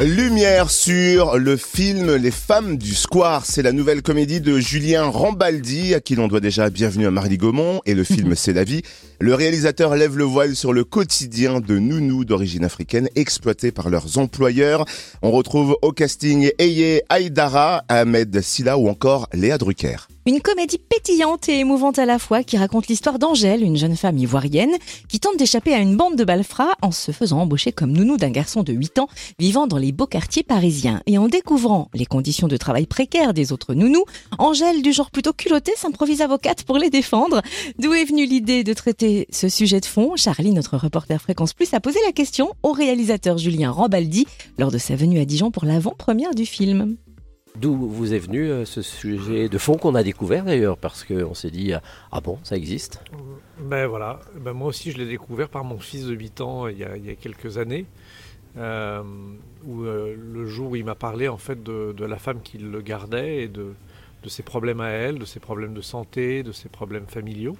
Lumière sur le film Les femmes du square. C'est la nouvelle comédie de Julien Rambaldi, à qui l'on doit déjà Bienvenue à Marly Gaumont, et le film C'est la vie. Le réalisateur lève le voile sur le quotidien de nounous d'origine africaine exploités par leurs employeurs. On retrouve au casting Eye Aïdara, Ahmed Silla ou encore Léa Drucker. Une comédie pétillante et émouvante à la fois qui raconte l'histoire d'Angèle, une jeune femme ivoirienne qui tente d'échapper à une bande de balfras en se faisant embaucher comme nounou d'un garçon de 8 ans vivant dans les beaux quartiers parisiens. Et en découvrant les conditions de travail précaires des autres nounous, Angèle, du genre plutôt culottée, s'improvise avocate pour les défendre. D'où est venue l'idée de traiter ce sujet de fond? Charlie, notre reporter Fréquence Plus, a posé la question au réalisateur Julien Rambaldi lors de sa venue à Dijon pour l'avant-première du film. D'où vous est venu euh, ce sujet de fond qu'on a découvert d'ailleurs, parce qu'on s'est dit Ah bon, ça existe? Ben voilà, ben moi aussi je l'ai découvert par mon fils de 8 ans il y a, quelques années, euh, où euh, le jour où il m'a parlé en fait de, la femme qui le gardait et de, ses problèmes à elle, de ses problèmes de santé, de ses problèmes familiaux.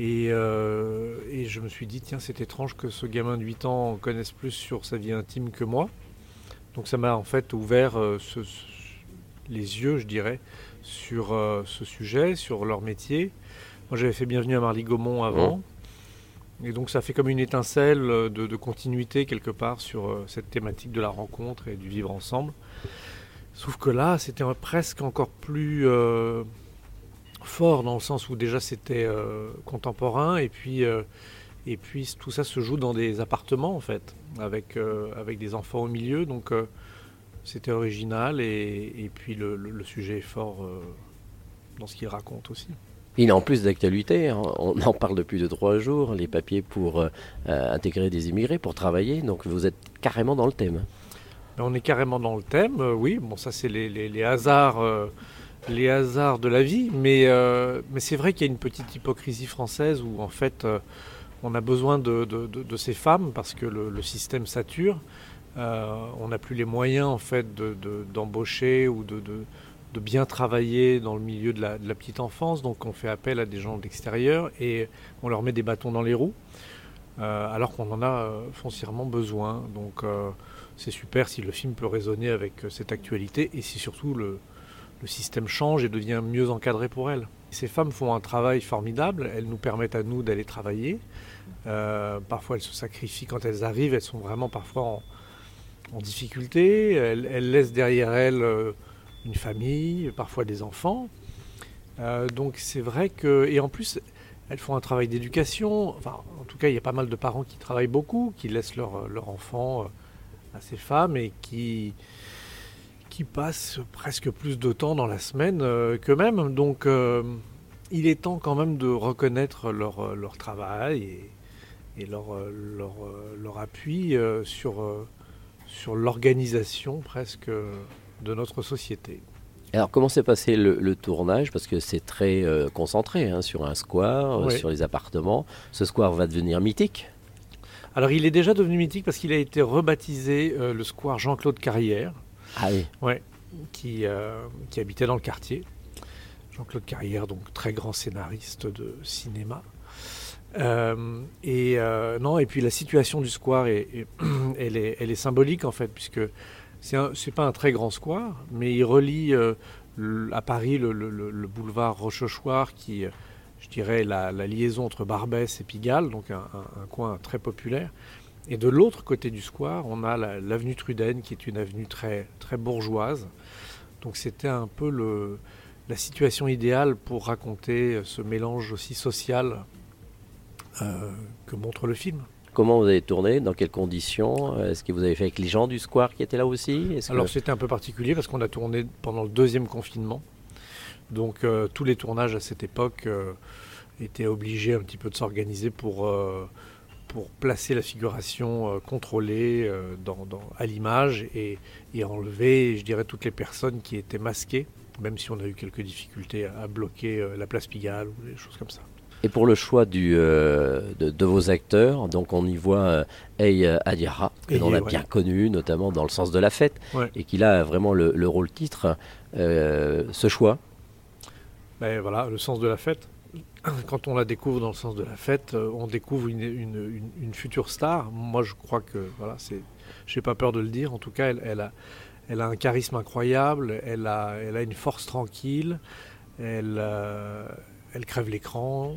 Et, et je me suis dit, tiens, c'est étrange que ce gamin de 8 ans connaisse plus sur sa vie intime que moi. Donc ça m'a en fait ouvert ce, les yeux, je dirais, sur euh, ce sujet, sur leur métier. Moi, j'avais fait Bienvenue à Marly Gaumont avant. Et donc, ça fait comme une étincelle de, continuité quelque part sur euh, cette thématique de la rencontre et du vivre ensemble. Sauf que là, c'était presque encore plus euh, fort dans le sens où déjà c'était contemporain et puis, et puis tout ça se joue dans des appartements en fait, avec, avec des enfants au milieu. Donc, c'était original et, puis le, sujet est fort euh, dans ce qu'il raconte aussi. Il est en plus d'actualité, hein. on en parle depuis deux trois jours, les papiers pour euh, euh, intégrer des immigrés, pour travailler, donc vous êtes carrément dans le thème. Ben, on est carrément dans le thème, oui, bon ça c'est les, hasards, les hasards de la vie, mais, mais c'est vrai qu'il y a une petite hypocrisie française où en fait on a besoin de, ces femmes parce que le système sature. Euh, on n'a plus les moyens en fait d'embaucher ou de, bien travailler dans le milieu de la, petite enfance. Donc on fait appel à des gens d'extérieur et on leur met des bâtons dans les roues. Euh, alors qu'on en a euh, foncièrement besoin. Donc c'est super si le film peut résonner avec cette actualité et si surtout le, système change et devient mieux encadré pour elles. Ces femmes font un travail formidable, elles nous permettent à nous d'aller travailler. parfois elles se sacrifient quand elles arrivent, elles sont vraiment parfois en, en difficulté, elle, laisse derrière elle euh, une famille, parfois des enfants. Euh, donc c'est vrai que... Et en plus, elles font un travail d'éducation. Enfin, en tout cas, il y a pas mal de parents qui travaillent beaucoup, qui laissent leur, leur enfant euh, à ces femmes et qui, passent presque plus de temps dans la semaine qu'eux-mêmes. Donc il est temps quand même de reconnaître leur, travail et, leur, appui sur sur l'organisation presque de notre société. Alors comment s'est passé le, tournage? Parce que c'est très euh, concentré hein, sur un square, euh, sur les appartements. Ce square va devenir mythique? Alors il est déjà devenu mythique parce qu'il a été rebaptisé euh, le square Jean-Claude Carrière. Ah oui Ouais, qui, qui habitait dans le quartier. Jean-Claude Carrière, donc très grand scénariste de cinéma. Euh, et euh, non, et puis la situation du square, est, elle, est, elle, est, symbolique en fait, puisque c'est pas un très grand square, mais il relie euh, à Paris le, boulevard Rochechouart, qui, je dirais, la, la, liaison entre Barbès et Pigalle, donc un, coin très populaire. Et de l'autre côté du square, on a l'avenue Truden, qui est une avenue très, très bourgeoise. Donc c'était un peu la situation idéale pour raconter ce mélange aussi social que montre le film. Comment vous avez tourné Dans quelles conditions Est-ce que vous avez fait avec les gens du Square qui étaient là aussi Alors c'était un peu particulier parce qu'on a tourné pendant le deuxième confinement. Donc euh, tous les tournages à cette époque euh, étaient obligés un petit peu de s'organiser pour, pour placer la figuration contrôlée dans, à l'image et, et, enlever, je dirais, toutes les personnes qui étaient masquées, même si on a eu quelques difficultés à, bloquer la place Pigalle ou des choses comme ça. Et pour le choix du, euh, de, vos acteurs, donc on y voit Ey euh, Adiara, que l'on a bien connu, notamment dans Le sens de la fête, et qu'il a vraiment le, rôle titre. Euh, ce choix ben voilà, le sens de la fête. Quand on la découvre dans le sens de la fête, on découvre une, une, future star. Moi, je crois que voilà, c'est j'ai pas peur de le dire. En tout cas, elle, a, elle a un charisme incroyable, elle a, elle a une force tranquille, elle, euh, elle crève l'écran.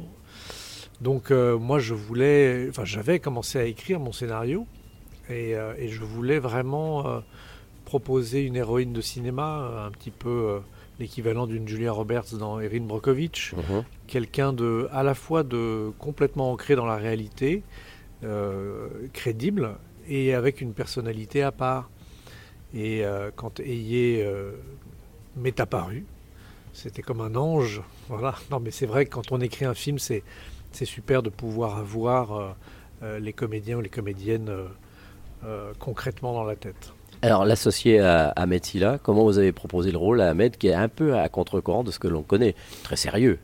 Donc euh, moi, je voulais, enfin, j'avais commencé à écrire mon scénario et, et je voulais vraiment proposer une héroïne de cinéma, un petit peu l'équivalent d'une Julia Roberts dans Erin Brockovich, mhm. quelqu'un de à la fois de complètement ancré dans la réalité, euh, crédible et avec une personnalité à part. Et euh, quand Ayé euh, m'est apparu, c'était comme un ange. Voilà. Non, mais c'est vrai que quand on écrit un film, c'est c'est super de pouvoir avoir les comédiens ou les comédiennes concrètement dans la tête. Alors, l'associé à Ahmed Silla, comment vous avez proposé le rôle à Ahmed, qui est un peu à contre-courant de ce que l'on connaît? Très sérieux.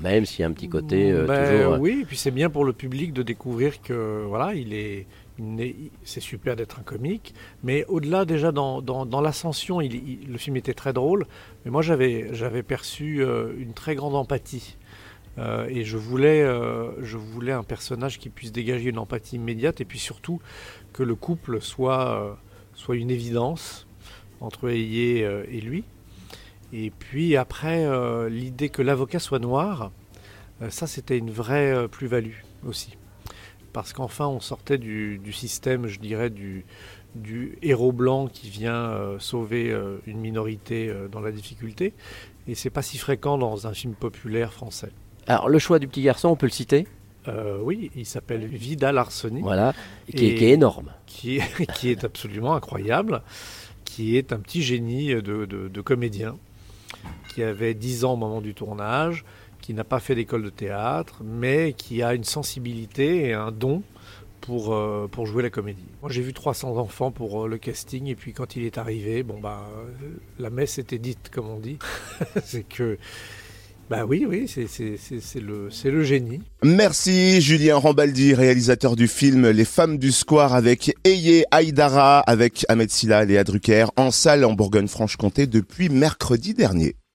même s'il y a un petit côté euh, ben toujours. Euh, oui, et puis c'est bien pour le public de découvrir que voilà, il est, c'est super d'être un comique, mais au-delà déjà dans, l'ascension, le film était très drôle, mais moi j'avais perçu euh, une très grande empathie. et je voulais, je voulais un personnage qui puisse dégager une empathie immédiate et puis surtout que le couple soit une évidence entre Ayé euh, et lui. Et puis après, euh, l'idée que l'avocat soit noir, euh, ça c'était une vraie plus-value aussi. Parce qu'enfin on sortait du, système, je dirais, du, du héros blanc qui vient sauver une minorité dans la difficulté. Et c'est pas si fréquent dans un film populaire français. Alors le choix du petit garçon, on peut le citer? Euh, oui, il s'appelle Vidal Arsoni. Voilà, qui, est, énorme. Qui est, qui est, absolument incroyable, qui est un petit génie de, comédien, qui avait 10 ans au moment du tournage, qui n'a pas fait d'école de théâtre, mais qui a une sensibilité et un don pour, euh, jouer la comédie. Moi, j'ai vu 300 enfants pour euh, le casting, et puis quand il est arrivé, bon, bah, la messe était dite, comme on dit. C'est que bah oui, oui, c'est le, le génie. Merci Julien Rambaldi, réalisateur du film Les femmes du square avec Eye Aïdara, avec Ahmed Silla, Léa Drucker, en salle en Bourgogne-Franche-Comté depuis mercredi dernier.